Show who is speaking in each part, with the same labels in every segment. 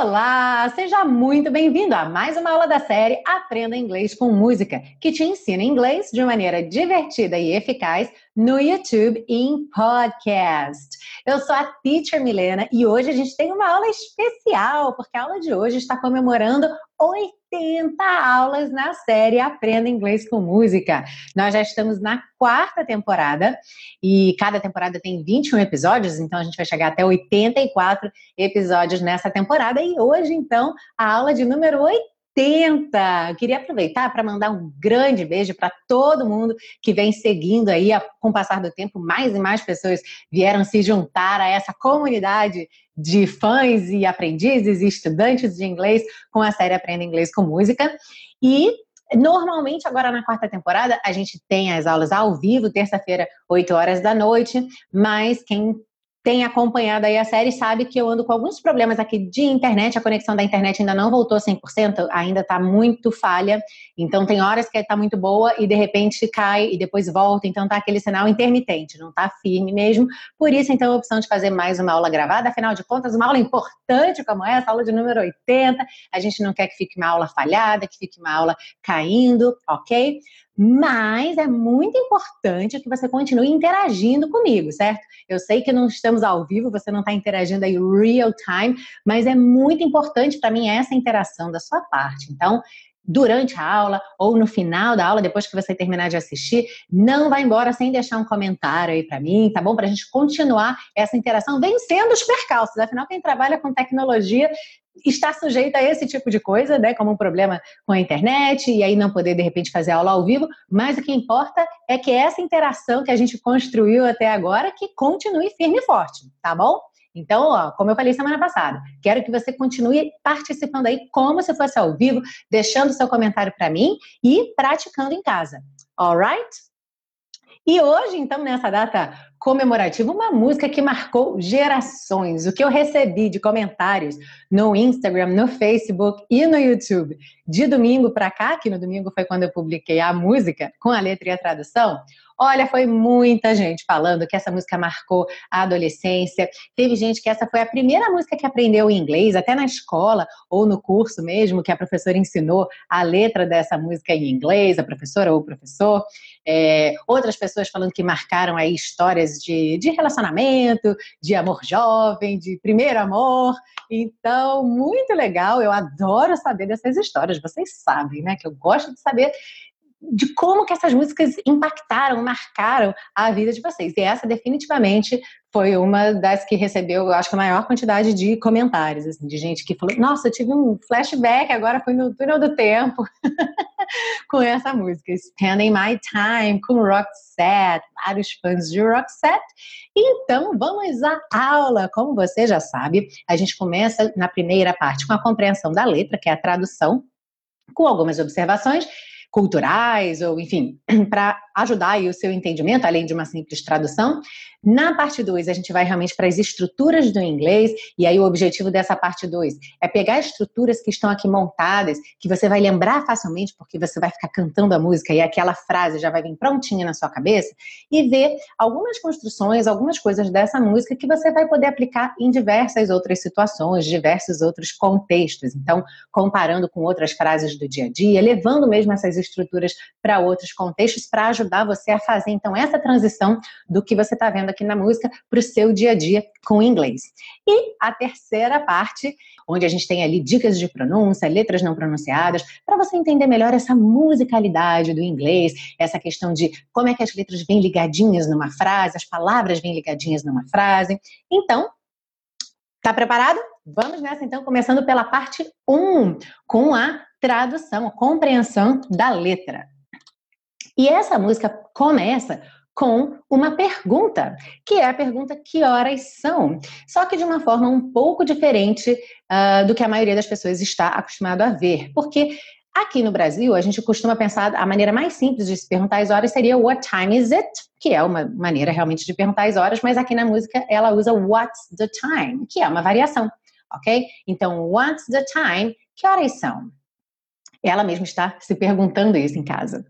Speaker 1: Olá, seja muito bem-vindo a mais uma aula da série Aprenda Inglês com Música, que te ensina inglês de maneira divertida e eficaz no YouTube em podcast. Eu sou a Teacher Milena e hoje a gente tem uma aula especial, porque a aula de hoje está comemorando 80 aulas na série Aprenda Inglês com Música. Nós já estamos na quarta temporada e cada temporada tem 21 episódios, então a gente vai chegar até 84 episódios nessa temporada e hoje, então, a aula de número 80 80. Eu queria aproveitar para mandar um grande beijo para todo mundo que vem seguindo aí, com o passar do tempo, mais e mais pessoas vieram se juntar a essa comunidade de fãs e aprendizes e estudantes de inglês com a série Aprenda Inglês com Música. E Normalmente, agora na quarta temporada, a gente tem as aulas ao vivo, terça-feira, 8 horas da noite, mas quem tem acompanhado aí a série sabe que eu ando com alguns problemas aqui de internet, a conexão da internet ainda não voltou 100%, ainda está muito falha, então tem horas que está muito boa e de repente cai e depois volta, então tá aquele sinal intermitente, não está firme mesmo, por isso então a opção de fazer mais uma aula gravada, afinal de contas uma aula importante como essa, aula de número 80, a gente não quer que fique uma aula falhada, que fique uma aula caindo, ok? Mas é muito importante que você continue interagindo comigo, certo? Eu sei que não estamos ao vivo, você não está interagindo aí real time, mas é muito importante para mim essa interação da sua parte. Então, durante a aula ou no final da aula, depois que você terminar de assistir, não vá embora sem deixar um comentário aí para mim, tá bom? Para a gente continuar essa interação vencendo os percalços. Afinal, quem trabalha com tecnologia está sujeito a esse tipo de coisa, né? Como um problema com a internet e aí não poder de repente fazer aula ao vivo. Mas o que importa é que essa interação que a gente construiu até agora que continue firme e forte, tá bom? Então, ó, como eu falei semana passada, quero que você continue participando aí como se fosse ao vivo, deixando seu comentário para mim e praticando em casa. Alright? E hoje, então, nessa data comemorativa, uma música que marcou gerações. O que eu recebi de comentários no Instagram, no Facebook e no YouTube de domingo para cá, que no domingo foi quando eu publiquei a música com a letra e a tradução. Olha, foi muita gente falando que essa música marcou a adolescência. Teve gente que essa foi a primeira música que aprendeu inglês, até na escola ou no curso mesmo, que a professora ensinou a letra dessa música em inglês, a professora ou o professor. É, outras pessoas falando que marcaram aí histórias de, de relacionamento, de amor jovem, de primeiro amor. Então, muito legal. Eu adoro saber dessas histórias. Vocês sabem, né? Que eu gosto de saber de como que essas músicas impactaram, marcaram a vida de vocês. E essa definitivamente foi uma das que recebeu, eu acho que a maior quantidade de comentários, assim, de gente que falou, nossa, eu tive um flashback, agora foi no túnel do tempo com essa música, Spending My Time, com Roxette, vários fãs de Roxette. Então, vamos à aula. Como você já sabe, a gente começa na primeira parte com a compreensão da letra, que é a tradução, com algumas observações, culturais, ou enfim, para ajudar o seu entendimento, além de uma simples tradução. Na parte 2, a gente vai realmente para as estruturas do inglês, e aí o objetivo dessa parte 2 é pegar estruturas que estão aqui montadas, que você vai lembrar facilmente, porque você vai ficar cantando a música e aquela frase já vai vir prontinha na sua cabeça, e ver algumas construções, algumas coisas dessa música que você vai poder aplicar em diversas outras situações, diversos outros contextos. Então, comparando com outras frases do dia a dia, levando mesmo essas estruturas para outros contextos para ajudar você a fazer então essa transição do que você está vendo aqui na música para o seu dia a dia com o inglês. E a terceira parte, onde a gente tem ali dicas de pronúncia, letras não pronunciadas, para você entender melhor essa musicalidade do inglês, essa questão de como é que as letras vêm ligadinhas numa frase, as palavras vêm ligadinhas numa frase. Então, tá preparado? Vamos nessa então, começando pela parte 1, com a tradução, compreensão da letra. E essa música começa com uma pergunta, que é a pergunta que horas são? Só que de uma forma um pouco diferente uh, do que a maioria das pessoas está acostumado a ver. Porque aqui no Brasil, a gente costuma pensar, a maneira mais simples de se perguntar as horas seria what time is it? Que é uma maneira realmente de perguntar as horas, mas aqui na música ela usa what's the time? Que é uma variação, ok? Então, what's the time? Que horas são? Ela mesma está se perguntando isso em casa.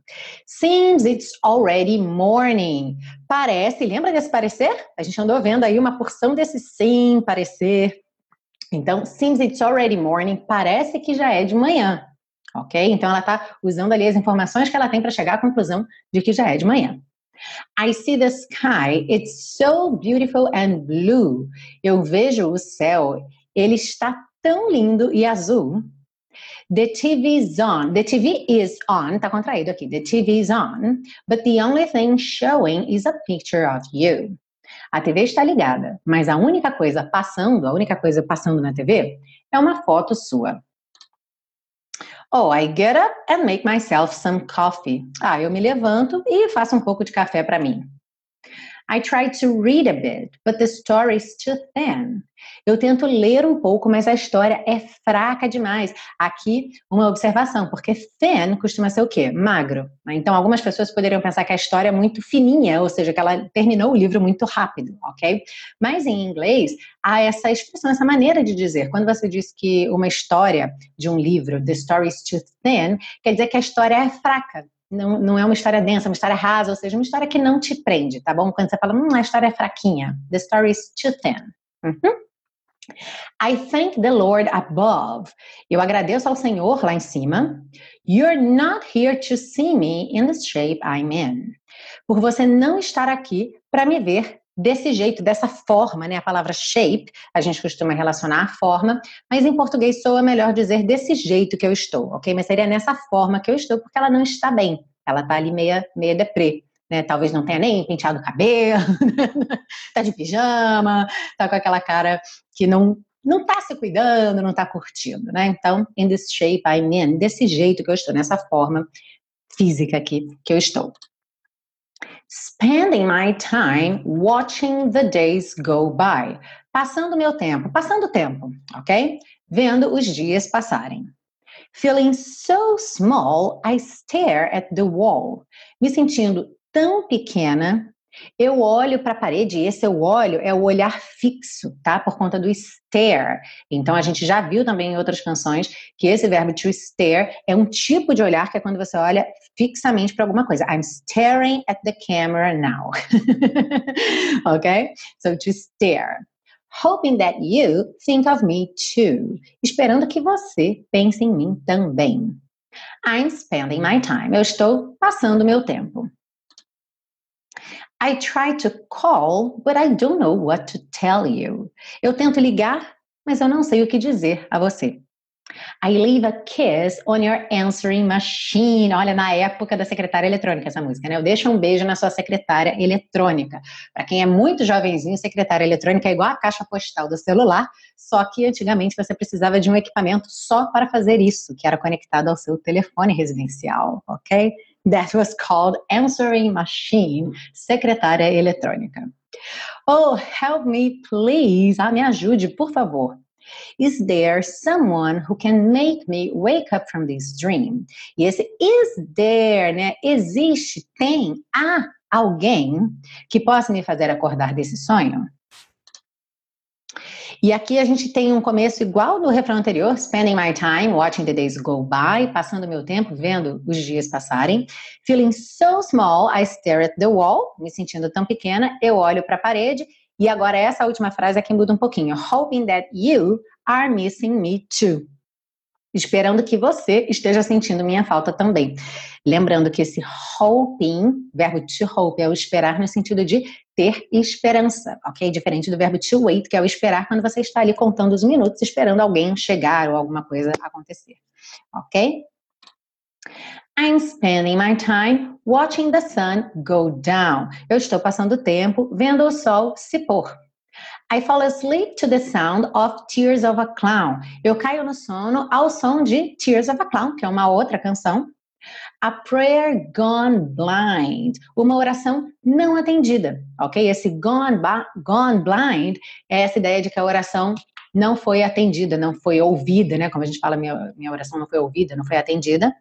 Speaker 1: Seems it's already morning. Parece, lembra desse parecer? A gente andou vendo aí uma porção desse sim, parecer. Então, seems it's already morning, parece que já é de manhã, ok? Então, ela está usando ali as informações que ela tem para chegar à conclusão de que já é de manhã. I see the sky, it's so beautiful and blue. Eu vejo o céu, ele está tão lindo e azul. The TV is on. The TV is on. Tá contraído aqui. The TV is on. But the only thing showing is a picture of you. A TV está ligada, mas a única coisa passando, a única coisa passando na TV é uma foto sua. Oh, I get up and make myself some coffee. Ah, eu me levanto e faço um pouco de café para mim. I try to read a bit, but the story is too thin. Eu tento ler um pouco, mas a história é fraca demais. Aqui, uma observação, porque thin costuma ser o quê? Magro. Né? Então, algumas pessoas poderiam pensar que a história é muito fininha, ou seja, que ela terminou o livro muito rápido, ok? Mas em inglês, há essa expressão, essa maneira de dizer. Quando você diz que uma história de um livro, the story is too thin, quer dizer que a história é fraca não, não é uma história densa, é uma história rasa, ou seja, uma história que não te prende, tá bom? Quando você fala, hum, a história é fraquinha, the story is too thin. Uhum. I thank the Lord above. Eu agradeço ao Senhor lá em cima. You're not here to see me in the shape I'm in. Por você não estar aqui para me ver desse jeito, dessa forma, né? A palavra shape, a gente costuma relacionar a forma, mas em português soa melhor dizer desse jeito que eu estou, ok? Mas seria nessa forma que eu estou, porque ela não está bem. Ela tá ali meia, meia deprê. Né, talvez não tenha nem penteado o cabelo, tá de pijama, tá com aquela cara que não não tá se cuidando, não tá curtindo, né? Então, in this shape I'm in, desse jeito que eu estou, nessa forma física aqui que eu estou spending my time watching the days go by. Passando meu tempo, passando tempo, ok? Vendo os dias passarem. Feeling so small, I stare at the wall. Me sentindo tão pequena eu olho para a parede e esse eu olho é o olhar fixo, tá? Por conta do stare. Então a gente já viu também em outras canções que esse verbo to stare é um tipo de olhar que é quando você olha fixamente para alguma coisa. I'm staring at the camera now. ok? So to stare. Hoping that you think of me too. Esperando que você pense em mim também. I'm spending my time. Eu estou passando meu tempo. I try to call, but I don't know what to tell you. Eu tento ligar, mas eu não sei o que dizer a você. I leave a kiss on your answering machine. Olha, na época da secretária eletrônica essa música, né? Eu deixo um beijo na sua secretária eletrônica. Para quem é muito jovenzinho, secretária eletrônica é igual a caixa postal do celular, só que antigamente você precisava de um equipamento só para fazer isso, que era conectado ao seu telefone residencial, ok? that was called answering machine, secretária eletrônica. Oh, help me, please. Ah, me ajude, por favor. Is there someone who can make me wake up from this dream? E esse is there, né? Existe, tem, há alguém que possa me fazer acordar desse sonho? E aqui a gente tem um começo igual do refrão anterior, spending my time watching the days go by, passando meu tempo vendo os dias passarem. Feeling so small, I stare at the wall, me sentindo tão pequena, eu olho para a parede. E agora essa última frase aqui muda um pouquinho. Hoping that you are missing me too esperando que você esteja sentindo minha falta também. Lembrando que esse hoping, verbo to hope, é o esperar no sentido de ter esperança, ok? Diferente do verbo to wait, que é o esperar quando você está ali contando os minutos, esperando alguém chegar ou alguma coisa acontecer, ok? I'm spending my time watching the sun go down. Eu estou passando tempo vendo o sol se pôr. I fall asleep to the sound of Tears of a Clown. Eu caio no sono ao som de Tears of a Clown, que é uma outra canção. A prayer gone blind, uma oração não atendida, ok? Esse gone, gone blind é essa ideia de que a oração não foi atendida, não foi ouvida, né? Como a gente fala, minha, minha oração não foi ouvida, não foi atendida.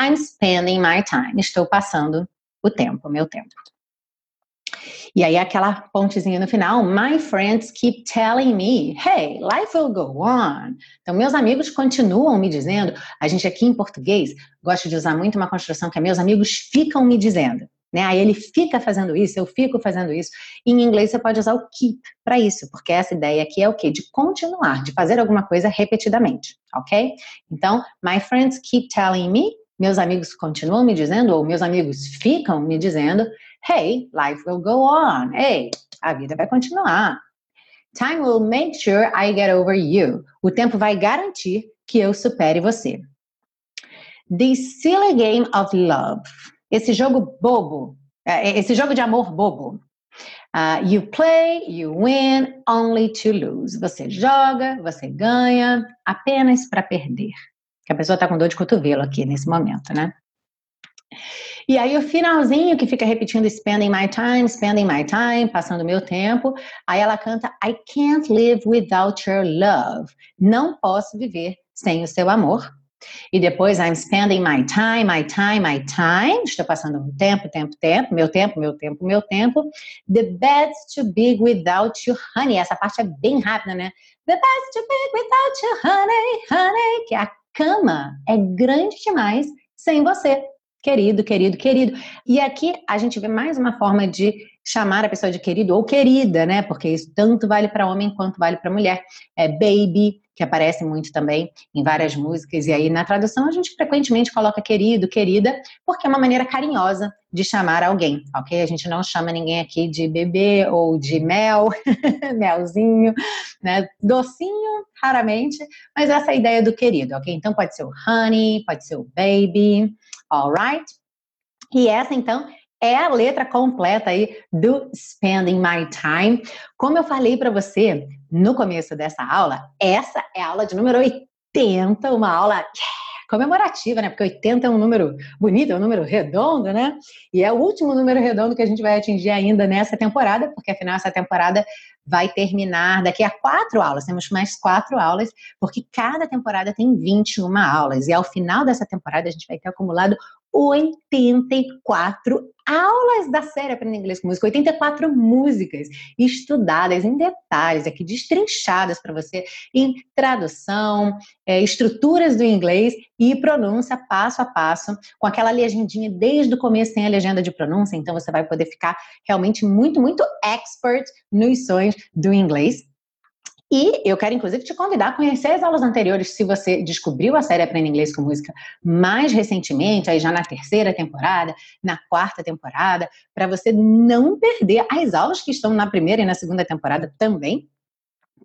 Speaker 1: I'm spending my time, estou passando o tempo, meu tempo. E aí aquela pontezinha no final, my friends keep telling me, hey, life will go on. Então meus amigos continuam me dizendo, a gente aqui em português gosta de usar muito uma construção que é meus amigos ficam me dizendo. Né? Aí ele fica fazendo isso, eu fico fazendo isso. E em inglês você pode usar o keep para isso, porque essa ideia aqui é o quê? De continuar, de fazer alguma coisa repetidamente, ok? Então, my friends keep telling me, meus amigos continuam me dizendo, ou meus amigos ficam me dizendo, hey, life will go on. Hey, a vida vai continuar. Time will make sure I get over you. O tempo vai garantir que eu supere você. The silly game of love esse jogo bobo, é, é, esse jogo de amor bobo. Uh, you play, you win, only to lose. Você joga, você ganha, apenas para perder. Que a pessoa está com dor de cotovelo aqui nesse momento, né? E aí o finalzinho que fica repetindo spending my time, spending my time, passando meu tempo. Aí ela canta I can't live without your love. Não posso viver sem o seu amor. E depois, I'm spending my time, my time, my time. Estou passando um tempo, tempo, tempo, meu tempo, meu tempo, meu tempo. The bed's too big without you, honey. Essa parte é bem rápida, né? The bed's too big without you, honey, honey. Que a cama é grande demais sem você. Querido, querido, querido. E aqui a gente vê mais uma forma de chamar a pessoa de querido ou querida, né? Porque isso tanto vale para homem quanto vale para mulher. É baby, que aparece muito também em várias músicas, e aí na tradução a gente frequentemente coloca querido, querida, porque é uma maneira carinhosa de chamar alguém, ok? A gente não chama ninguém aqui de bebê ou de mel, melzinho, né? Docinho, raramente, mas essa é a ideia do querido, ok? Então pode ser o honey, pode ser o baby, alright? E essa então é a letra completa aí do Spending My Time. Como eu falei para você no começo dessa aula, essa é a aula de número 80, uma aula comemorativa, né? Porque 80 é um número bonito, é um número redondo, né? E é o último número redondo que a gente vai atingir ainda nessa temporada, porque afinal essa temporada vai terminar daqui a quatro aulas. Temos mais quatro aulas, porque cada temporada tem 21 aulas. E ao final dessa temporada a gente vai ter acumulado 84 aulas da série Aprenda Inglês com Música, 84 músicas estudadas em detalhes, aqui destrinchadas para você em tradução, é, estruturas do inglês e pronúncia passo a passo, com aquela legendinha desde o começo tem a legenda de pronúncia, então você vai poder ficar realmente muito, muito expert nos sons do inglês. E eu quero, inclusive, te convidar a conhecer as aulas anteriores, se você descobriu a série Aprenda Inglês com Música mais recentemente, aí já na terceira temporada, na quarta temporada, para você não perder as aulas que estão na primeira e na segunda temporada também,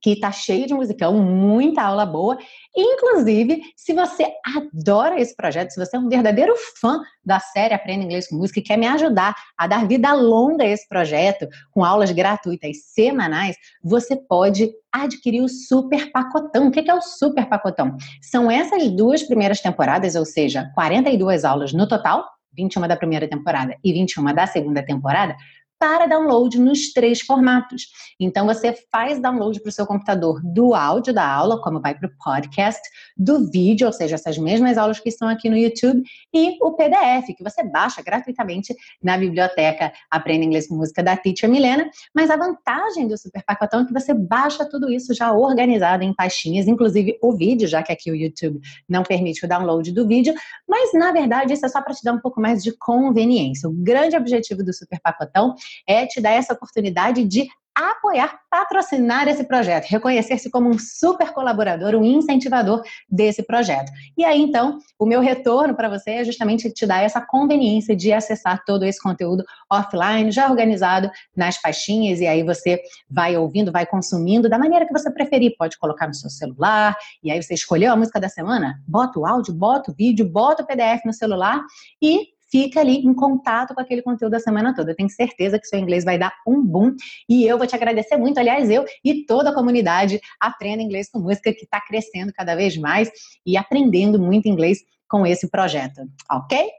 Speaker 1: que está cheio de musicão, muita aula boa. Inclusive, se você adora esse projeto, se você é um verdadeiro fã da série Aprenda Inglês com Música e quer me ajudar a dar vida longa a esse projeto, com aulas gratuitas semanais, você pode adquirir o super pacotão. O que é o super pacotão? São essas duas primeiras temporadas, ou seja, 42 aulas no total, 21 da primeira temporada e 21 da segunda temporada, para download nos três formatos. Então, você faz download para o seu computador do áudio da aula, como vai para o podcast, do vídeo, ou seja, essas mesmas aulas que estão aqui no YouTube, e o PDF, que você baixa gratuitamente na biblioteca Aprenda Inglês com Música da Teacher Milena. Mas a vantagem do Super Pacotão é que você baixa tudo isso já organizado em pastinhas, inclusive o vídeo, já que aqui o YouTube não permite o download do vídeo, mas na verdade isso é só para te dar um pouco mais de conveniência. O grande objetivo do Super Pacotão é te dar essa oportunidade de apoiar, patrocinar esse projeto, reconhecer-se como um super colaborador, um incentivador desse projeto. E aí, então, o meu retorno para você é justamente te dar essa conveniência de acessar todo esse conteúdo offline, já organizado nas pastinhas, e aí você vai ouvindo, vai consumindo da maneira que você preferir. Pode colocar no seu celular, e aí você escolheu a música da semana, bota o áudio, bota o vídeo, bota o PDF no celular e fica ali em contato com aquele conteúdo a semana toda. Eu tenho certeza que seu inglês vai dar um boom e eu vou te agradecer muito. Aliás, eu e toda a comunidade Aprenda Inglês com Música que está crescendo cada vez mais e aprendendo muito inglês com esse projeto, ok?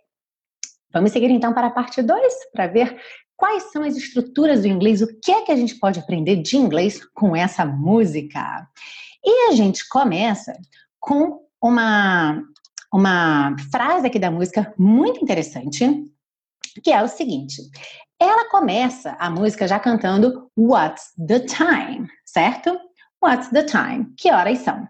Speaker 1: Vamos seguir então para a parte 2 para ver quais são as estruturas do inglês, o que é que a gente pode aprender de inglês com essa música. E a gente começa com uma uma frase aqui da música muito interessante, que é o seguinte: ela começa a música já cantando What's the time, certo? What's the time? Que horas são?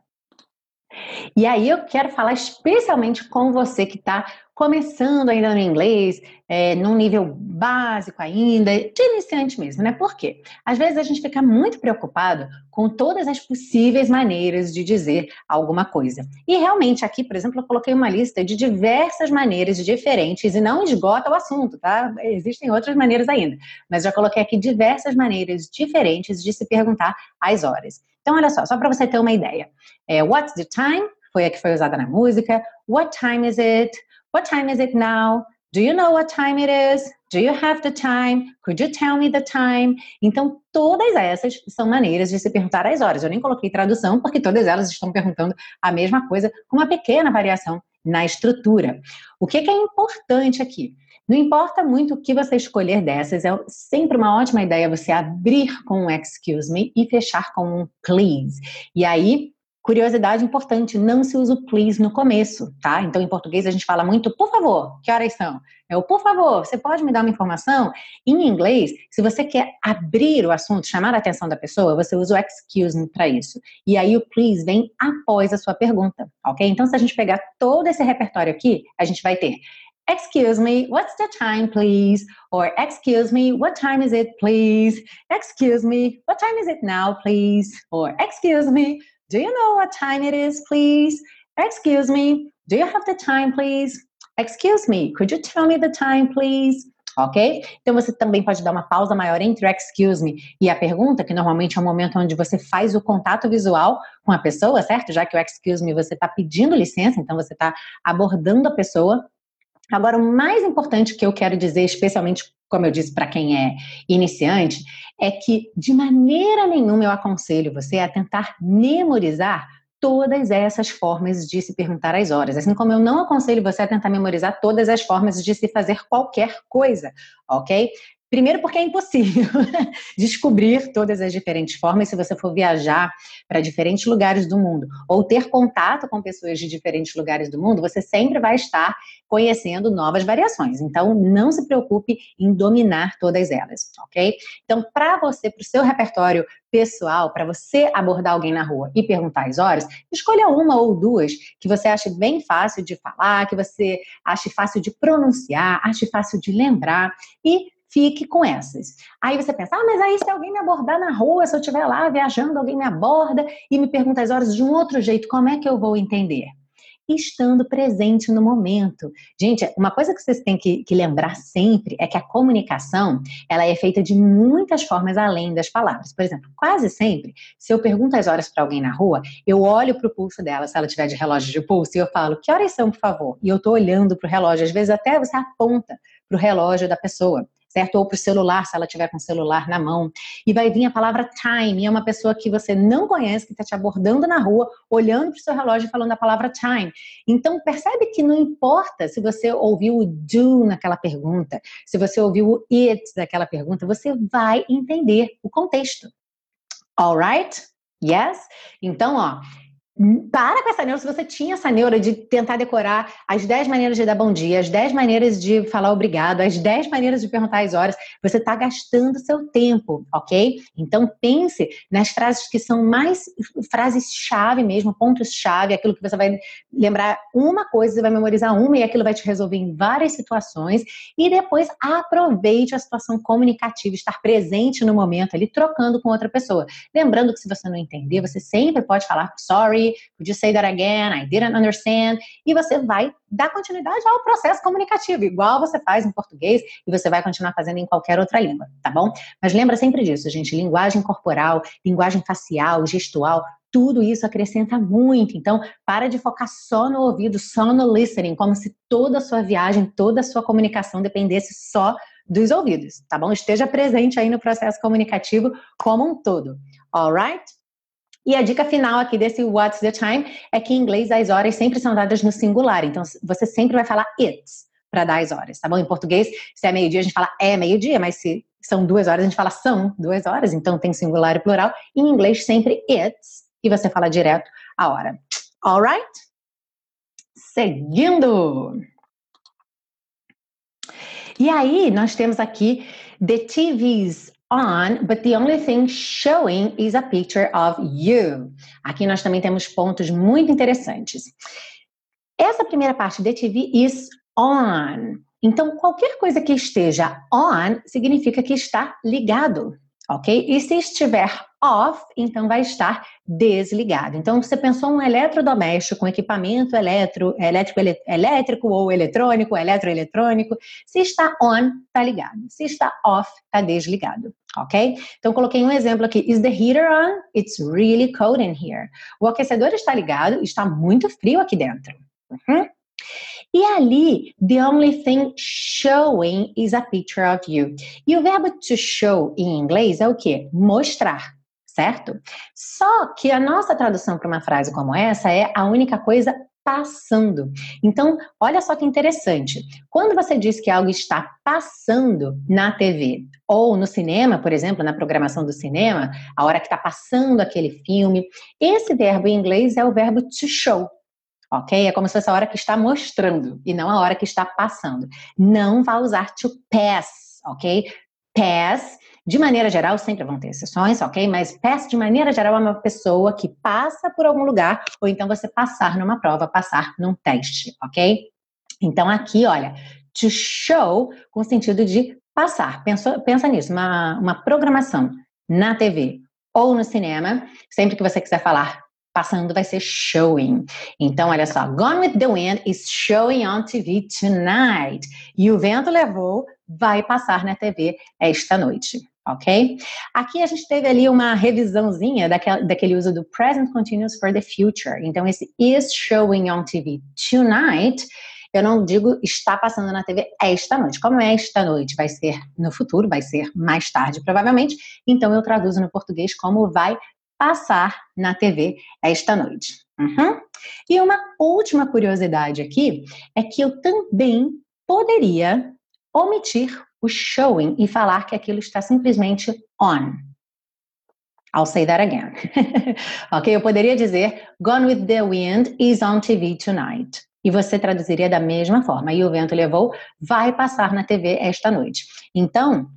Speaker 1: E aí eu quero falar especialmente com você que está começando ainda no inglês, é, num nível básico ainda, de iniciante mesmo, né? Por quê? Às vezes a gente fica muito preocupado com todas as possíveis maneiras de dizer alguma coisa. E realmente aqui, por exemplo, eu coloquei uma lista de diversas maneiras diferentes e não esgota o assunto, tá? Existem outras maneiras ainda, mas já coloquei aqui diversas maneiras diferentes de se perguntar as horas. Então, olha só, só para você ter uma ideia. É, what's the time? Foi a que foi usada na música. What time is it? What time is it now? Do you know what time it is? Do you have the time? Could you tell me the time? Então, todas essas são maneiras de se perguntar as horas. Eu nem coloquei tradução, porque todas elas estão perguntando a mesma coisa, com uma pequena variação na estrutura. O que, que é importante aqui? Não importa muito o que você escolher dessas, é sempre uma ótima ideia você abrir com um excuse me e fechar com um please. E aí, Curiosidade importante, não se usa o please no começo, tá? Então, em português, a gente fala muito, por favor, que horas são? É o por favor, você pode me dar uma informação? Em inglês, se você quer abrir o assunto, chamar a atenção da pessoa, você usa o excuse me para isso. E aí o please vem após a sua pergunta, ok? Então, se a gente pegar todo esse repertório aqui, a gente vai ter Excuse me, what's the time, please? Or excuse me, what time is it, please? Excuse me, what time is it now, please? Or excuse me, Do you know what time it is, please? Excuse me. Do you have the time, please? Excuse me. Could you tell me the time, please? Ok? Então você também pode dar uma pausa maior entre o excuse me e a pergunta, que normalmente é o momento onde você faz o contato visual com a pessoa, certo? Já que o excuse me você está pedindo licença, então você está abordando a pessoa. Agora, o mais importante que eu quero dizer, especialmente como eu disse para quem é iniciante, é que de maneira nenhuma eu aconselho você a tentar memorizar todas essas formas de se perguntar as horas. Assim como eu não aconselho você a tentar memorizar todas as formas de se fazer qualquer coisa, ok? Primeiro, porque é impossível descobrir todas as diferentes formas se você for viajar para diferentes lugares do mundo ou ter contato com pessoas de diferentes lugares do mundo, você sempre vai estar conhecendo novas variações. Então, não se preocupe em dominar todas elas, ok? Então, para você, para o seu repertório pessoal, para você abordar alguém na rua e perguntar as horas, escolha uma ou duas que você ache bem fácil de falar, que você ache fácil de pronunciar, ache fácil de lembrar e fique com essas. Aí você pensa, ah, mas aí se alguém me abordar na rua, se eu estiver lá viajando, alguém me aborda e me pergunta as horas de um outro jeito, como é que eu vou entender? Estando presente no momento. Gente, uma coisa que vocês têm que, que lembrar sempre é que a comunicação ela é feita de muitas formas além das palavras. Por exemplo, quase sempre, se eu pergunto as horas para alguém na rua, eu olho para o pulso dela, se ela tiver de relógio de pulso, e eu falo, que horas são, por favor? E eu estou olhando para o relógio, às vezes até você aponta para o relógio da pessoa certo? Ou para o celular, se ela tiver com o celular na mão. E vai vir a palavra time, é uma pessoa que você não conhece, que está te abordando na rua, olhando para o seu relógio e falando a palavra time. Então, percebe que não importa se você ouviu o do naquela pergunta, se você ouviu o it naquela pergunta, você vai entender o contexto. Alright? Yes? Então, ó, para com essa neura, se você tinha essa neura de tentar decorar as 10 maneiras de dar bom dia, as 10 maneiras de falar obrigado, as 10 maneiras de perguntar as horas, você está gastando seu tempo, ok? Então pense nas frases que são mais frases-chave mesmo, pontos-chave, aquilo que você vai lembrar uma coisa, você vai memorizar uma e aquilo vai te resolver em várias situações. E depois aproveite a situação comunicativa, estar presente no momento ali, trocando com outra pessoa. Lembrando que se você não entender, você sempre pode falar sorry could you say that again? I didn't understand. E você vai dar continuidade ao processo comunicativo, igual você faz em português e você vai continuar fazendo em qualquer outra língua, tá bom? Mas lembra sempre disso, gente, linguagem corporal, linguagem facial, gestual, tudo isso acrescenta muito. Então, para de focar só no ouvido, só no listening, como se toda a sua viagem, toda a sua comunicação dependesse só dos ouvidos, tá bom? Esteja presente aí no processo comunicativo como um todo. Alright? E a dica final aqui desse What's the Time é que em inglês as horas sempre são dadas no singular. Então você sempre vai falar it's para dar as horas, tá bom? Em português, se é meio-dia, a gente fala é meio-dia, mas se são duas horas, a gente fala são duas horas, então tem singular e plural. Em inglês, sempre it's, e você fala direto a hora. Alright? Seguindo! E aí, nós temos aqui the TV's on, but the only thing showing is a picture of you. Aqui nós também temos pontos muito interessantes. Essa primeira parte, the TV is on. Então, qualquer coisa que esteja on significa que está ligado, ok? E se estiver off, então vai estar desligado. Então, você pensou um eletrodoméstico, um equipamento eletro, elétrico, elétrico ou eletrônico, eletroeletrônico. Se está on, está ligado. Se está off, está desligado, ok? Então, coloquei um exemplo aqui. Is the heater on? It's really cold in here. O aquecedor está ligado, está muito frio aqui dentro. Uhum. E ali, the only thing showing is a picture of you. E o verbo to show em inglês é o quê? Mostrar, certo? Só que a nossa tradução para uma frase como essa é a única coisa passando. Então, olha só que interessante. Quando você diz que algo está passando na TV ou no cinema, por exemplo, na programação do cinema, a hora que está passando aquele filme, esse verbo em inglês é o verbo to show ok? É como se fosse a hora que está mostrando e não a hora que está passando. Não vá usar to pass, ok? Pass, de maneira geral, sempre vão ter exceções, ok? Mas pass, de maneira geral, é uma pessoa que passa por algum lugar ou então você passar numa prova, passar num teste, ok? Então aqui, olha, to show com sentido de passar. Pensa, pensa nisso, uma, uma programação na TV ou no cinema, sempre que você quiser falar passando vai ser showing. Então, olha só, Gone with the Wind is showing on TV tonight. E o vento levou vai passar na TV esta noite. Ok? Aqui a gente teve ali uma revisãozinha daquele, daquele uso do present continuous for the future. Então, esse is showing on TV tonight eu não digo está passando na TV esta noite. Como é esta noite? Vai ser no futuro, vai ser mais tarde, provavelmente. Então eu traduzo no português como vai passar na TV esta noite. Uhum. E uma última curiosidade aqui é que eu também poderia omitir o showing e falar que aquilo está simplesmente on. I'll say that again. ok? Eu poderia dizer Gone with the Wind is on TV tonight. E você traduziria da mesma forma. E o vento levou, vai passar na TV esta noite. Então,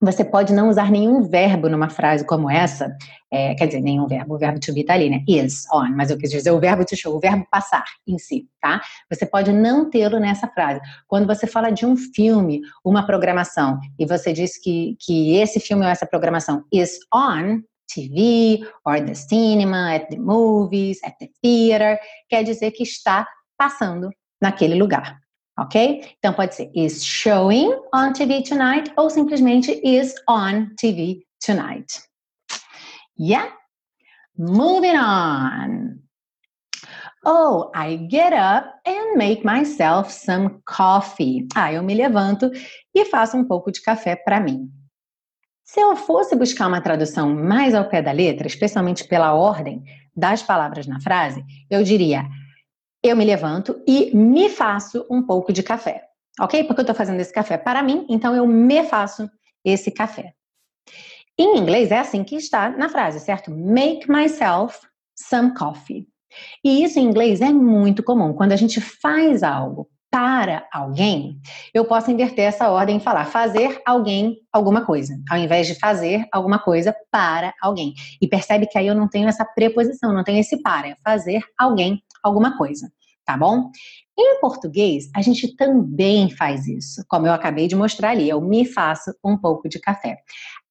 Speaker 1: você pode não usar nenhum verbo numa frase como essa, é, quer dizer, nenhum verbo, o verbo to be tá ali, né? Is, on, mas eu quis dizer o verbo to show, o verbo passar em si, tá? Você pode não tê-lo nessa frase. Quando você fala de um filme, uma programação, e você diz que, que esse filme ou essa programação is on, TV, or the cinema, at the movies, at the theater, quer dizer que está passando naquele lugar ok? Então pode ser is showing on TV tonight ou simplesmente is on TV tonight. Yeah? Moving on. Oh, I get up and make myself some coffee. Ah, eu me levanto e faço um pouco de café para mim. Se eu fosse buscar uma tradução mais ao pé da letra, especialmente pela ordem das palavras na frase, eu diria eu me levanto e me faço um pouco de café, ok? Porque eu estou fazendo esse café para mim, então eu me faço esse café. Em inglês é assim que está na frase, certo? Make myself some coffee. E isso em inglês é muito comum. Quando a gente faz algo para alguém, eu posso inverter essa ordem e falar fazer alguém alguma coisa, ao invés de fazer alguma coisa para alguém. E percebe que aí eu não tenho essa preposição, não tenho esse para, é fazer alguém alguma coisa, tá bom? Em português, a gente também faz isso, como eu acabei de mostrar ali, eu me faço um pouco de café.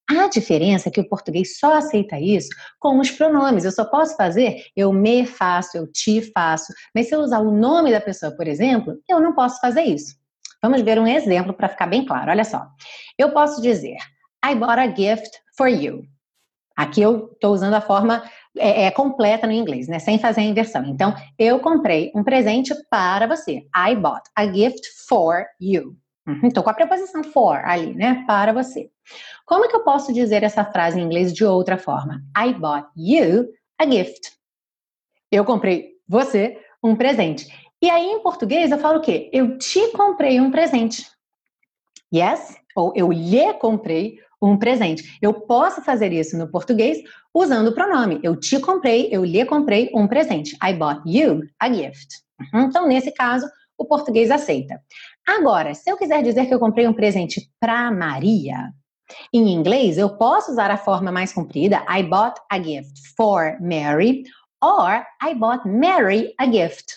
Speaker 1: A diferença é que o português só aceita isso com os pronomes. Eu só posso fazer eu me faço, eu te faço. Mas se eu usar o nome da pessoa, por exemplo, eu não posso fazer isso. Vamos ver um exemplo para ficar bem claro. Olha só. Eu posso dizer I bought a gift for you. Aqui eu estou usando a forma é, é, completa no inglês, né? Sem fazer a inversão. Então, eu comprei um presente para você. I bought a gift for you. Uhum, com a preposição for ali, né? Para você. Como é que eu posso dizer essa frase em inglês de outra forma? I bought you a gift. Eu comprei você um presente. E aí, em português, eu falo o quê? Eu te comprei um presente. Yes? Ou eu lhe comprei um presente. Eu posso fazer isso no português usando o pronome. Eu te comprei, eu lhe comprei um presente. I bought you a gift. Uhum. Então, nesse caso, o português aceita. Agora, se eu quiser dizer que eu comprei um presente para Maria, em inglês eu posso usar a forma mais comprida, I bought a gift for Mary, or I bought Mary a gift.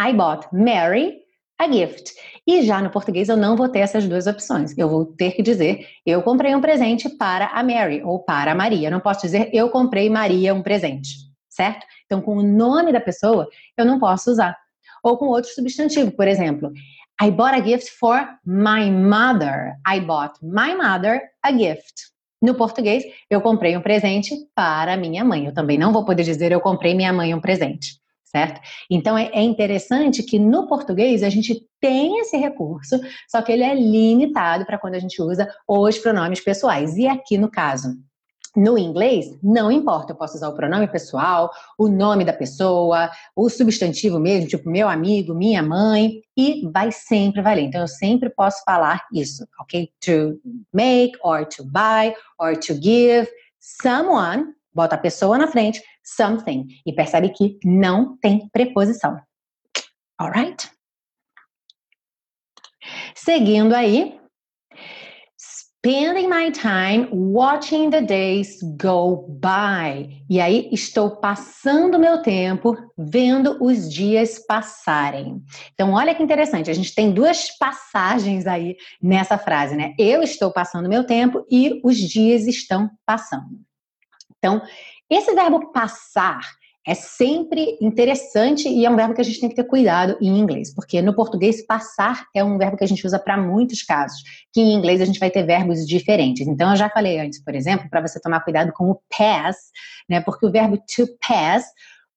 Speaker 1: I bought Mary a gift. E já no português eu não vou ter essas duas opções. Eu vou ter que dizer eu comprei um presente para a Mary ou para a Maria. Eu não posso dizer eu comprei Maria um presente, certo? Então com o nome da pessoa eu não posso usar. Ou com outro substantivo, por exemplo, I bought a gift for my mother. I bought my mother a gift. No português, eu comprei um presente para minha mãe. Eu também não vou poder dizer eu comprei minha mãe um presente, certo? Então é, é interessante que no português a gente tem esse recurso, só que ele é limitado para quando a gente usa os pronomes pessoais. E aqui no caso no inglês, não importa, eu posso usar o pronome pessoal, o nome da pessoa, o substantivo mesmo, tipo meu amigo, minha mãe, e vai sempre valer. Então, eu sempre posso falar isso, ok? To make, or to buy, or to give someone, bota a pessoa na frente, something, e percebe que não tem preposição. Alright? Seguindo aí, spending my time watching the days go by. E aí estou passando meu tempo vendo os dias passarem. Então, olha que interessante, a gente tem duas passagens aí nessa frase, né? Eu estou passando meu tempo e os dias estão passando. Então, esse verbo passar é sempre interessante e é um verbo que a gente tem que ter cuidado em inglês, porque no português passar é um verbo que a gente usa para muitos casos, que em inglês a gente vai ter verbos diferentes. Então eu já falei antes, por exemplo, para você tomar cuidado com o pass, né? Porque o verbo to pass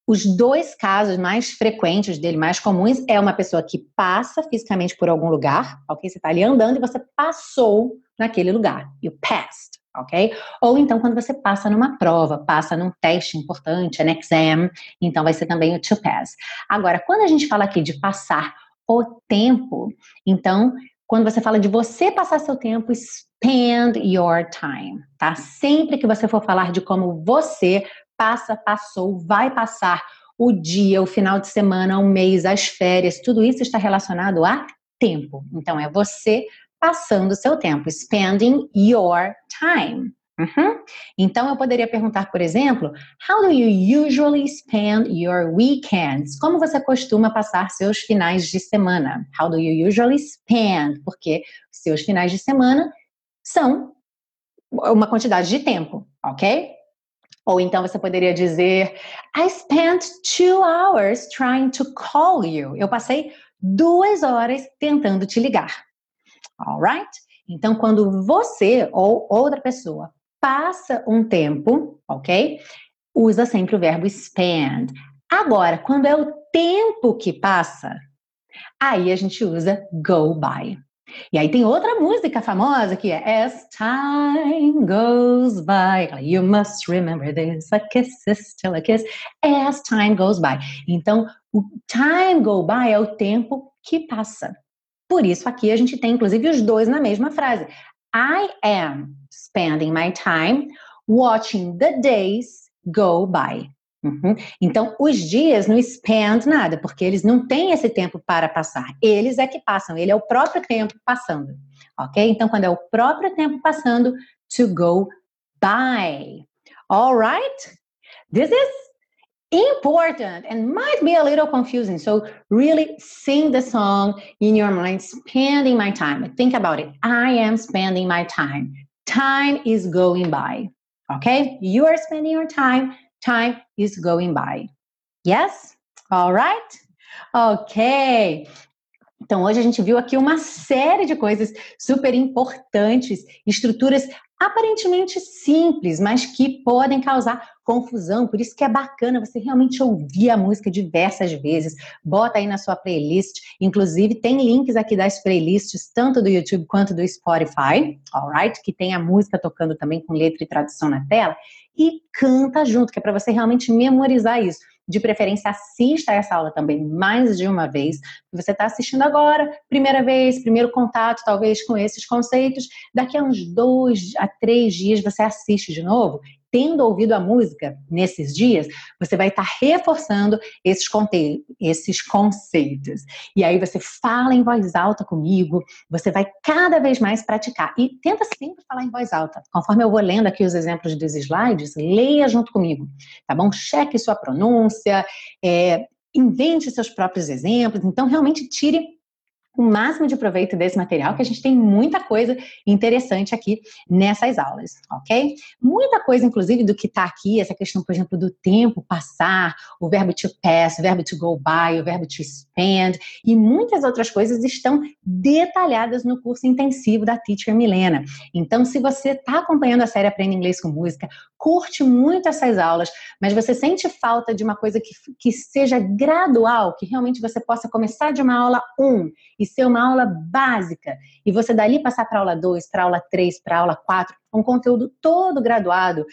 Speaker 1: os dois casos mais frequentes dele, mais comuns, é uma pessoa que passa fisicamente por algum lugar, ok? Você está ali andando e você passou naquele lugar. You passed ok? Ou então quando você passa numa prova, passa num teste importante, an exam, então vai ser também o to pass. Agora, quando a gente fala aqui de passar o tempo, então quando você fala de você passar seu tempo, spend your time, tá? Sempre que você for falar de como você passa, passou, vai passar o dia, o final de semana, o mês, as férias, tudo isso está relacionado a tempo. Então é você passando seu tempo, spending your time. Uhum. Então eu poderia perguntar, por exemplo, How do you usually spend your weekends? Como você costuma passar seus finais de semana? How do you usually spend? Porque seus finais de semana são uma quantidade de tempo, ok? Ou então você poderia dizer, I spent two hours trying to call you. Eu passei duas horas tentando te ligar alright? Então, quando você ou outra pessoa passa um tempo, ok? Usa sempre o verbo spend. Agora, quando é o tempo que passa, aí a gente usa go by. E aí tem outra música famosa que é As time goes by. You must remember this. A kiss is still a kiss. As time goes by. Então, o time go by é o tempo que passa. Por isso, aqui a gente tem, inclusive, os dois na mesma frase. I am spending my time watching the days go by. Uhum. Então, os dias não spend nada, porque eles não têm esse tempo para passar. Eles é que passam, ele é o próprio tempo passando. Ok? Então, quando é o próprio tempo passando, to go by. Alright? This is important and might be a little confusing. So, really sing the song in your mind, spending my time. Think about it. I am spending my time. Time is going by. Okay? You are spending your time. Time is going by. Yes? All right? Ok. Então, hoje a gente viu aqui uma série de coisas super importantes, estruturas aparentemente simples, mas que podem causar confusão. Por isso que é bacana você realmente ouvir a música diversas vezes. Bota aí na sua playlist. Inclusive, tem links aqui das playlists, tanto do YouTube quanto do Spotify, alright? Que tem a música tocando também com letra e tradução na tela. E canta junto, que é para você realmente memorizar isso. De preferência, assista essa aula também mais de uma vez. Você está assistindo agora, primeira vez, primeiro contato, talvez, com esses conceitos. Daqui a uns dois a três dias você assiste de novo tendo ouvido a música nesses dias, você vai estar reforçando esses, esses conceitos. E aí você fala em voz alta comigo, você vai cada vez mais praticar. E tenta sempre falar em voz alta. Conforme eu vou lendo aqui os exemplos dos slides, leia junto comigo, tá bom? Cheque sua pronúncia, é, invente seus próprios exemplos. Então, realmente tire o máximo de proveito desse material, que a gente tem muita coisa interessante aqui nessas aulas, ok? Muita coisa, inclusive, do que está aqui, essa questão, por exemplo, do tempo passar, o verbo to pass, o verbo to go by, o verbo to spend, e muitas outras coisas estão detalhadas no curso intensivo da Teacher Milena. Então, se você está acompanhando a série Aprenda Inglês com Música, curte muito essas aulas, mas você sente falta de uma coisa que, que seja gradual, que realmente você possa começar de uma aula 1 e ser uma aula básica, e você dali passar para aula 2, para aula 3, para aula 4, um conteúdo todo graduado,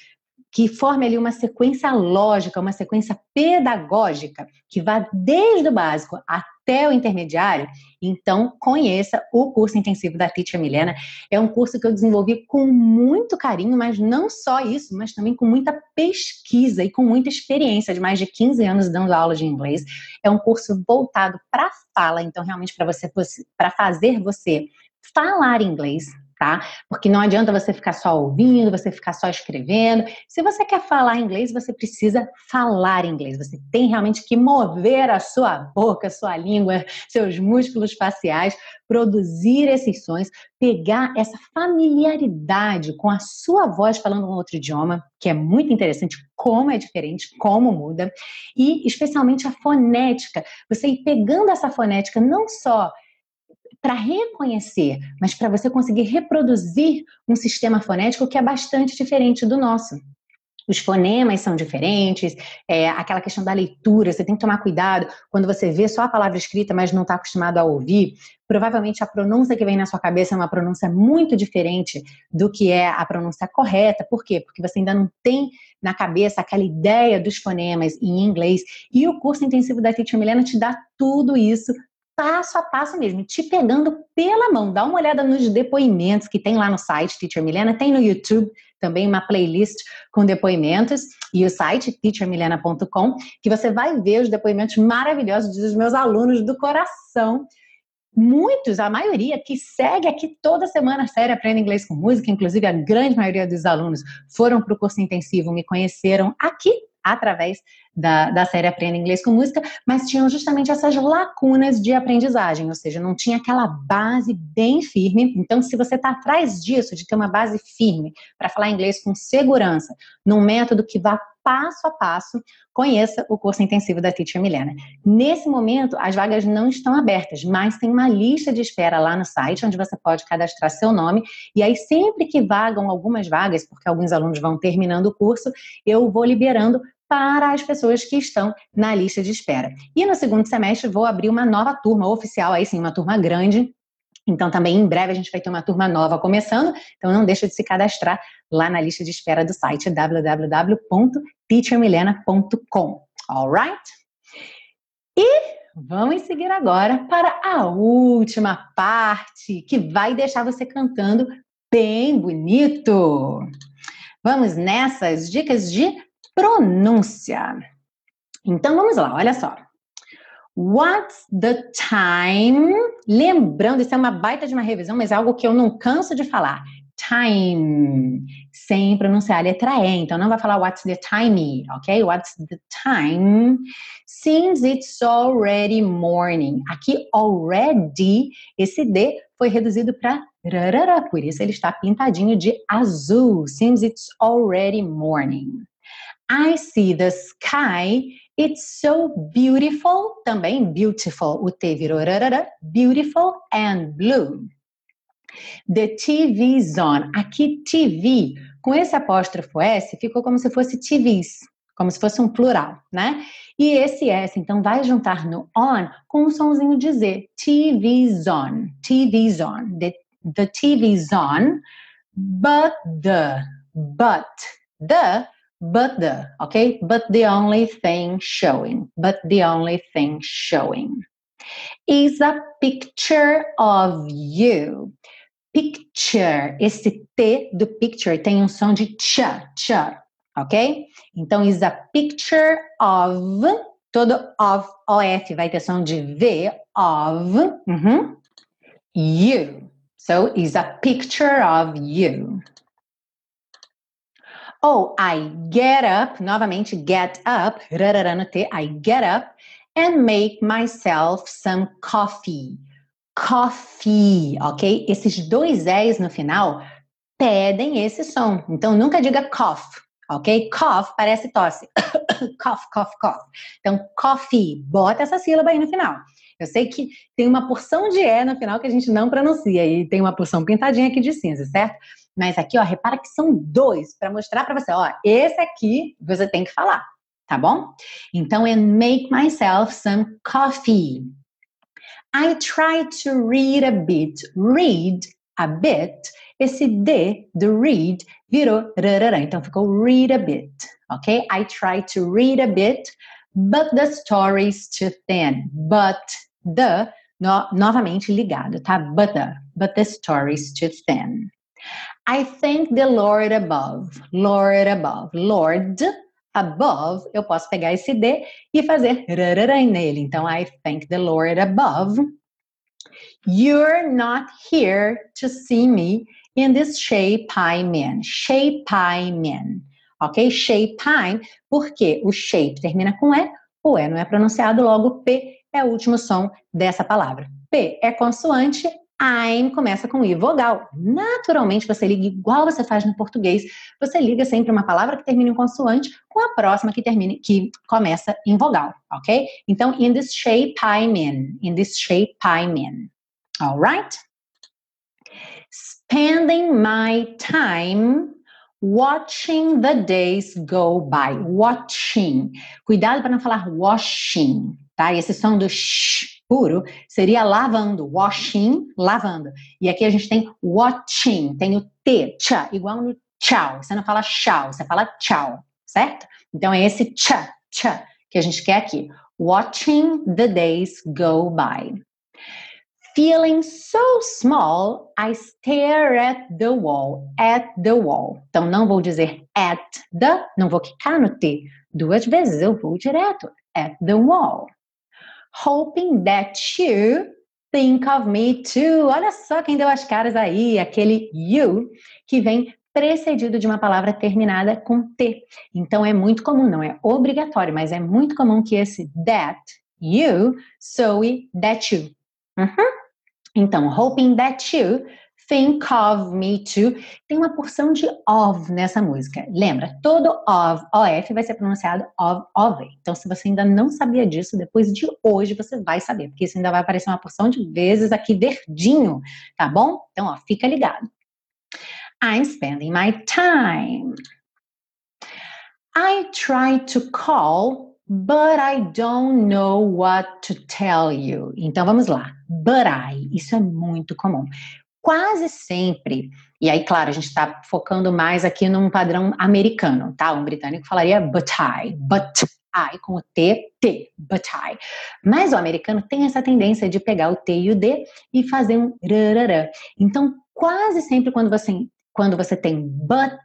Speaker 1: que forme ali uma sequência lógica, uma sequência pedagógica, que vá desde o básico até o intermediário, então conheça o curso intensivo da Teacher Milena. É um curso que eu desenvolvi com muito carinho, mas não só isso, mas também com muita pesquisa e com muita experiência de mais de 15 anos dando aula de inglês. É um curso voltado para fala, então realmente para você para fazer você falar inglês, tá? Porque não adianta você ficar só ouvindo, você ficar só escrevendo. Se você quer falar inglês, você precisa falar inglês. Você tem realmente que mover a sua boca, a sua língua, seus músculos faciais, produzir esses sons, pegar essa familiaridade com a sua voz falando um outro idioma, que é muito interessante, como é diferente, como muda, e especialmente a fonética. Você ir pegando essa fonética não só para reconhecer, mas para você conseguir reproduzir um sistema fonético que é bastante diferente do nosso. Os fonemas são diferentes, é, aquela questão da leitura, você tem que tomar cuidado quando você vê só a palavra escrita, mas não está acostumado a ouvir. Provavelmente a pronúncia que vem na sua cabeça é uma pronúncia muito diferente do que é a pronúncia correta. Por quê? Porque você ainda não tem na cabeça aquela ideia dos fonemas em inglês. E o curso intensivo da Teacher Milena te dá tudo isso passo a passo mesmo, te pegando pela mão. Dá uma olhada nos depoimentos que tem lá no site Teacher Milena, tem no YouTube também uma playlist com depoimentos e o site teachermilena.com, que você vai ver os depoimentos maravilhosos dos meus alunos do coração. Muitos, a maioria, que segue aqui toda semana a série Aprenda Inglês com Música, inclusive a grande maioria dos alunos foram para o curso intensivo, me conheceram aqui através da, da série Aprenda Inglês com Música, mas tinham justamente essas lacunas de aprendizagem, ou seja, não tinha aquela base bem firme. Então, se você está atrás disso, de ter uma base firme para falar inglês com segurança, num método que vá passo a passo, conheça o curso intensivo da Teacher Milena. Nesse momento, as vagas não estão abertas, mas tem uma lista de espera lá no site, onde você pode cadastrar seu nome, e aí sempre que vagam algumas vagas, porque alguns alunos vão terminando o curso, eu vou liberando para as pessoas que estão na lista de espera. E no segundo semestre vou abrir uma nova turma oficial, aí sim, uma turma grande. Então também em breve a gente vai ter uma turma nova começando, então não deixa de se cadastrar lá na lista de espera do site www.teachermilena.com. Alright? E vamos seguir agora para a última parte, que vai deixar você cantando bem bonito. Vamos nessas dicas de pronúncia. Então vamos lá, olha só. What's the time? Lembrando, isso é uma baita de uma revisão, mas é algo que eu não canso de falar. Time, sem pronunciar a letra E. Então não vai falar what's the time, ok? What's the time? Since it's already morning. Aqui already, esse D foi reduzido para rarara, por isso ele está pintadinho de azul. Since it's already morning. I see the sky. It's so beautiful. Também beautiful. O T virou rarara. Beautiful and blue. The TV's on. Aqui TV, com esse apóstrofo S, ficou como se fosse TVs, como se fosse um plural, né? E esse S, então, vai juntar no on com um sonzinho de Z. TV's on. TV's on. The, the TV's on, but the, but the but the, okay? But the only thing showing, but the only thing showing is a picture of you. Picture, esse T do picture tem um som de ch, ch, ok? Então, is a picture of, todo of, OF vai ter som de V, of, uh -huh, you. So, is a picture of you. Ou I get up, novamente get up, rarara no T, I get up and make myself some coffee. coffee, ok? Esses dois E's no final pedem esse som. Então, nunca diga cough, ok? Cough parece tosse. cough, cough, cough. Então, coffee, bota essa sílaba aí no final. Eu sei que tem uma porção de E no final que a gente não pronuncia e tem uma porção pintadinha aqui de cinza, certo? Mas aqui, ó, repara que são dois para mostrar para você, ó, esse aqui você tem que falar, tá bom? Então, and make myself some coffee. I try to read a bit. Read a bit. Esse D do read virou rarará, então ficou read a bit, ok? I try to read a bit, but the story's too thin. But the, no, novamente ligado, tá? But the, but the story's too thin. I thank the Lord above. Lord above. Lord above, eu posso pegar esse D e fazer rararai nele. Então, I thank the Lord above. You're not here to see me in this shape I'm in. Shape I'm in. Ok? Shape I'm, porque o shape termina com E, o E não é pronunciado, logo P é o último som dessa palavra. P é consoante, I'm começa com I vogal. Naturalmente, você liga igual você faz no português. Você liga sempre uma palavra que termina em consoante com a próxima que termine, que começa em vogal, ok? Então, in this shape I'm in. In this shape I'm in. Alright? Spending my time watching the days go by. Watching. Cuidado para não falar washing, tá? Esse som do sh puro seria lavando, washing, lavando. E aqui a gente tem watching, tem o T, tcha, igual no tchau. Você não fala tchau, você fala tchau, certo? Então é esse tcha, tcha que a gente quer aqui. Watching the days go by. Feeling so small, I stare at the wall, at the wall. Então não vou dizer at the, não vou quicar no T duas vezes, eu vou direto at the wall hoping that you think of me too. Olha só quem deu as caras aí, aquele you que vem precedido de uma palavra terminada com T. Então é muito comum, não é obrigatório, mas é muito comum que esse that, you, soe that you. Uhum. Então, hoping that you Think of Me Too. Tem uma porção de of nessa música. Lembra, todo of, of vai ser pronunciado of, of. Então, se você ainda não sabia disso, depois de hoje você vai saber, porque isso ainda vai aparecer uma porção de vezes aqui verdinho, tá bom? Então, ó, fica ligado. I'm spending my time. I try to call, but I don't know what to tell you. Então vamos lá. But I, isso é muito comum quase sempre, e aí, claro, a gente está focando mais aqui num padrão americano, tá? Um britânico falaria but I, but I, com o T, T, but I. Mas o americano tem essa tendência de pegar o T e o D e fazer um rarará. Então, quase sempre quando você, quando você tem but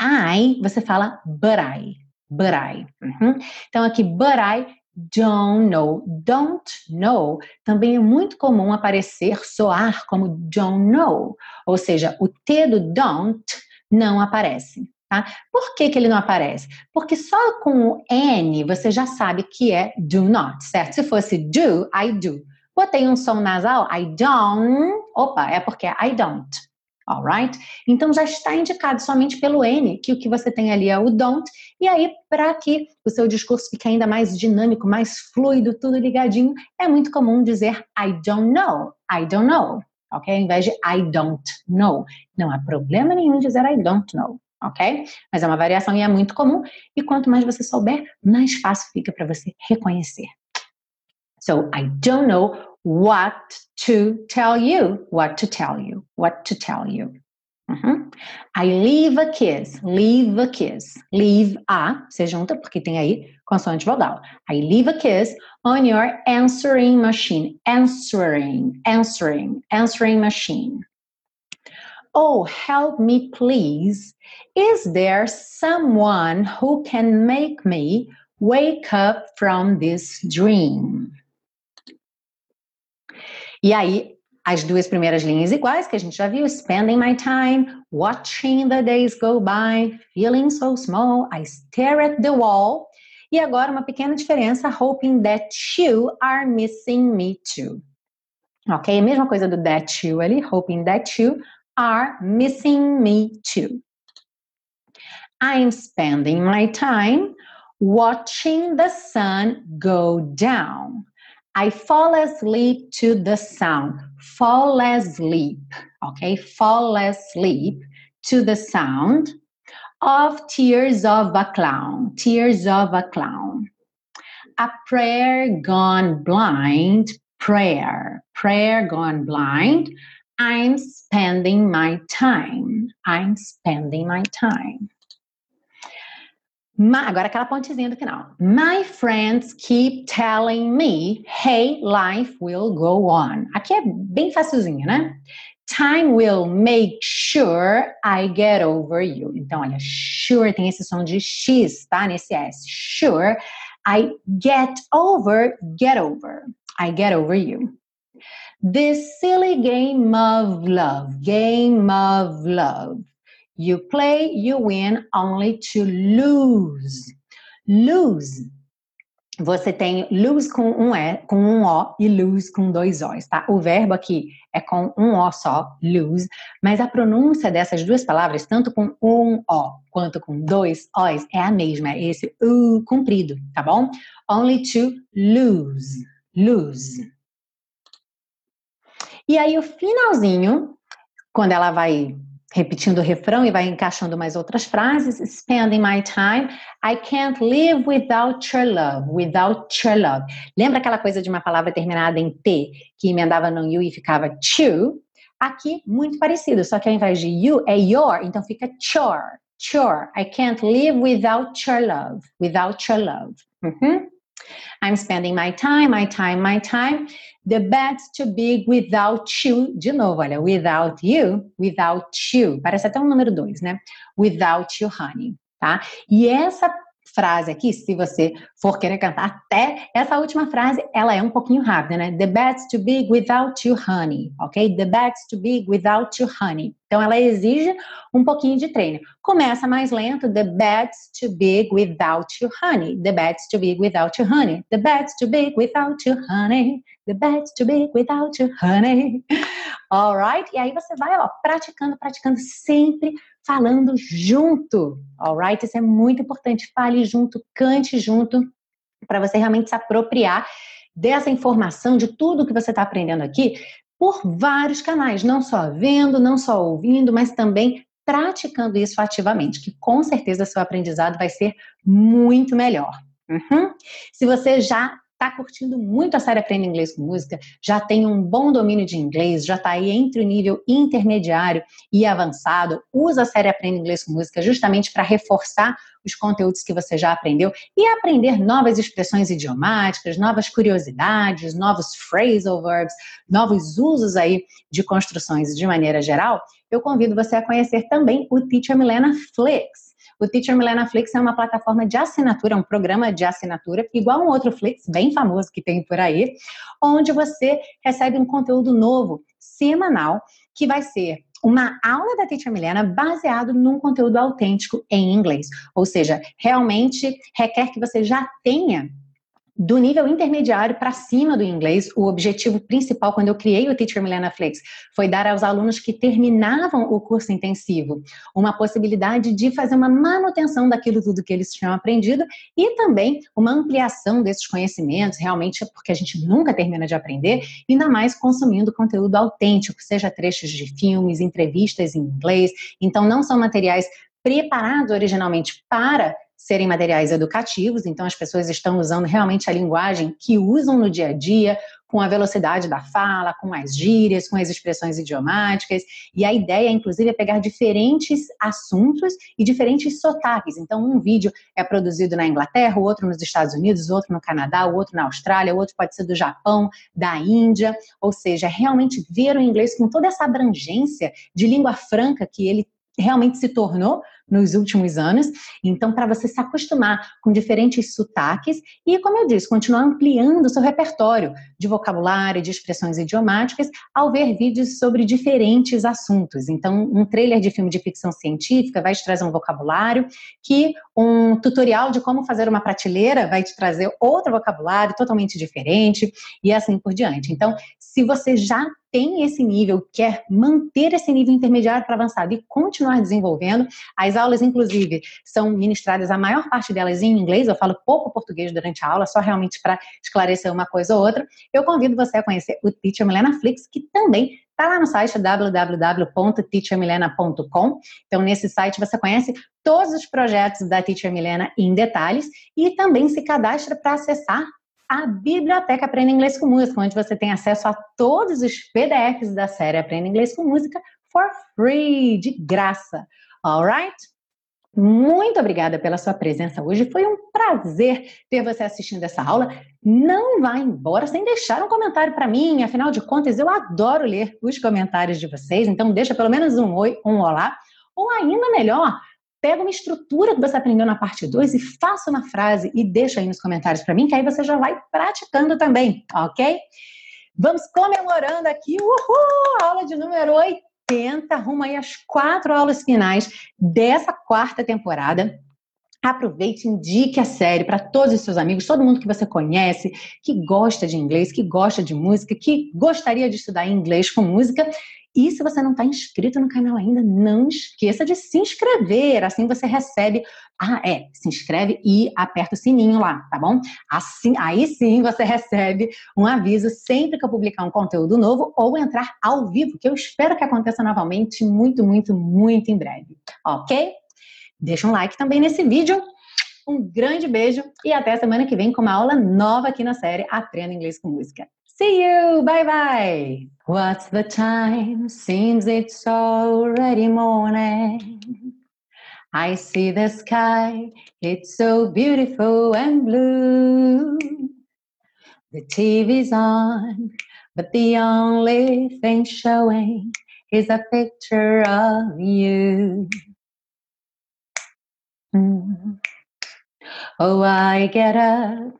Speaker 1: I, você fala but I, but I. Uhum. Então, aqui, but I don't know. Don't know também é muito comum aparecer, soar como don't know. Ou seja, o T do don't não aparece. Tá? Por que, que ele não aparece? Porque só com o N você já sabe que é do not, certo? Se fosse do, I do. Botei um som nasal, I don't. Opa, é porque é I don't alright? Então já está indicado somente pelo N que o que você tem ali é o don't, e aí para que o seu discurso fique ainda mais dinâmico, mais fluido, tudo ligadinho, é muito comum dizer I don't know, I don't know, ok? Ao invés de I don't know. Não há problema nenhum dizer I don't know, ok? Mas é uma variação e é muito comum, e quanto mais você souber, mais fácil fica para você reconhecer. So I don't know what to tell you, what to tell you, what to tell you. Uhum. I leave a kiss, leave a kiss, leave a, você junta porque tem aí consoante vogal. I leave a kiss on your answering machine, answering, answering, answering machine. Oh, help me, please. Is there someone who can make me wake up from this dream? E aí, as duas primeiras linhas iguais que a gente já viu: spending my time, watching the days go by, feeling so small, I stare at the wall. E agora uma pequena diferença: hoping that you are missing me too. Ok? A mesma coisa do that you ali, hoping that you are missing me too. I'm spending my time watching the sun go down. I fall asleep to the sound. Fall asleep, okay? Fall asleep to the sound of tears of a clown. Tears of a clown. A prayer gone blind. Prayer. Prayer gone blind. I'm spending my time. I'm spending my time. Agora aquela pontezinha do final. My friends keep telling me, hey, life will go on. Aqui é bem facilzinho, né? Time will make sure I get over you. Então, olha, sure tem esse som de X, tá? Nesse S. Sure, I get over, get over. I get over you. This silly game of love, game of love. You play, you win only to lose. Lose. Você tem lose com um E, com um O e lose com dois O's, tá? O verbo aqui é com um O só, lose, mas a pronúncia dessas duas palavras, tanto com um O quanto com dois O's, é a mesma, é esse U comprido, tá bom? Only to lose, lose. E aí o finalzinho, quando ela vai repetindo o refrão e vai encaixando mais outras frases. Spending my time. I can't live without your love. Without your love. Lembra aquela coisa de uma palavra terminada em T, que emendava no you e ficava to? Aqui, muito parecido, só que ao invés de you, é your, então fica chore. Chore. I can't live without your love. Without your love. Uhum. I'm spending my time, my time, my time. The bed's too big without you. De novo, olha, without you, without you. Parece até um número dois, né? Without you, honey, tá? E essa frase aqui, se você for querer cantar até essa última frase, ela é um pouquinho rápida, né? The bed's too big without you, honey, ok? The bed's too big without you, honey. Então, ela exige um pouquinho de treino. Começa mais lento. The bed's too big without you, honey. The bed's too big without you, honey. The bed's too big without you, honey. The bed's too big without you, honey. Alright? E aí você vai, ó, praticando, praticando sempre falando junto, alright? Isso é muito importante. Fale junto, cante junto, para você realmente se apropriar dessa informação, de tudo que você está aprendendo aqui, por vários canais, não só vendo, não só ouvindo, mas também praticando isso ativamente, que com certeza seu aprendizado vai ser muito melhor. Uhum. Se você já está curtindo muito a série Aprenda Inglês com Música, já tem um bom domínio de inglês, já está aí entre o nível intermediário e avançado, usa a série Aprenda Inglês com Música justamente para reforçar os conteúdos que você já aprendeu e aprender novas expressões idiomáticas, novas curiosidades, novos phrasal verbs, novos usos aí de construções de maneira geral, eu convido você a conhecer também o Teacher Milena Flix. O Teacher Milena Flix é uma plataforma de assinatura, um programa de assinatura, igual um outro Flix bem famoso que tem por aí, onde você recebe um conteúdo novo, semanal, que vai ser uma aula da Teacher Milena baseado num conteúdo autêntico em inglês. Ou seja, realmente requer que você já tenha do nível intermediário para cima do inglês, o objetivo principal quando eu criei o Teacher Milena Flix foi dar aos alunos que terminavam o curso intensivo uma possibilidade de fazer uma manutenção daquilo tudo que eles tinham aprendido e também uma ampliação desses conhecimentos, realmente porque a gente nunca termina de aprender, ainda mais consumindo conteúdo autêntico, seja trechos de filmes, entrevistas em inglês. Então não são materiais preparados originalmente para serem materiais educativos, então as pessoas estão usando realmente a linguagem que usam no dia a dia, com a velocidade da fala, com as gírias, com as expressões idiomáticas, e a ideia, inclusive, é pegar diferentes assuntos e diferentes sotaques. Então, um vídeo é produzido na Inglaterra, o outro nos Estados Unidos, o outro no Canadá, o outro na Austrália, o outro pode ser do Japão, da Índia, ou seja, realmente ver o inglês com toda essa abrangência de língua franca que ele realmente se tornou nos últimos anos. Então, para você se acostumar com diferentes sotaques e, como eu disse, continuar ampliando o seu repertório de vocabulário, de expressões idiomáticas, ao ver vídeos sobre diferentes assuntos. Então, um trailer de filme de ficção científica vai te trazer um vocabulário que um tutorial de como fazer uma prateleira vai te trazer outro vocabulário totalmente diferente e assim por diante. Então, se você já tem esse nível, quer manter esse nível intermediário para avançado e continuar desenvolvendo, as aulas, inclusive, são ministradas, a maior parte delas em inglês, eu falo pouco português durante a aula, só realmente para esclarecer uma coisa ou outra. Eu convido você a conhecer o Teacher Milena Flix, que também está lá no site www.teachermilena.com. Então, nesse site você conhece todos os projetos da Teacher Milena em detalhes e também se cadastra para acessar a Biblioteca Aprenda Inglês com Música, onde você tem acesso a todos os PDFs da série Aprenda Inglês com Música for free, de graça. Alright? Muito obrigada pela sua presença hoje. Foi um prazer ter você assistindo essa aula. Não vá embora sem deixar um comentário para mim. Afinal de contas, eu adoro ler os comentários de vocês. Então, deixa pelo menos um oi, um olá. Ou ainda melhor, pega uma estrutura que você aprendeu na parte 2 e faça uma frase e deixa aí nos comentários para mim, que aí você já vai praticando também, ok? Vamos comemorando aqui, uhul, aula de número 80, rumo aí às quatro aulas finais dessa quarta temporada. Aproveite, indique a série para todos os seus amigos, todo mundo que você conhece, que gosta de inglês, que gosta de música, que gostaria de estudar inglês com música. E se você não está inscrito no canal ainda, não esqueça de se inscrever. Assim você recebe. Ah, é, se inscreve e aperta o sininho lá, tá bom? Assim, aí sim você recebe um aviso sempre que eu publicar um conteúdo novo ou entrar ao vivo, que eu espero que aconteça novamente muito, muito, muito em breve. Ok? Deixa um like também nesse vídeo. Um grande beijo e até semana que vem com uma aula nova aqui na série Aprenda Inglês com Música. See you. Bye bye. What's the time? Seems it's already morning. I see the sky. It's so beautiful and blue. The TV's on, but the only thing showing is a picture of you. Mm. Oh, I get up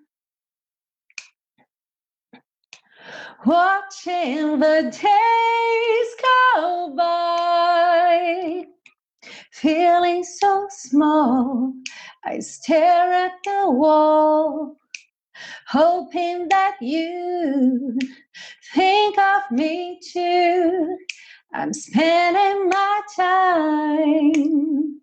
Speaker 1: watching the days go by. Feeling so small, I stare at the wall, hoping that you think of me too. I'm spending my time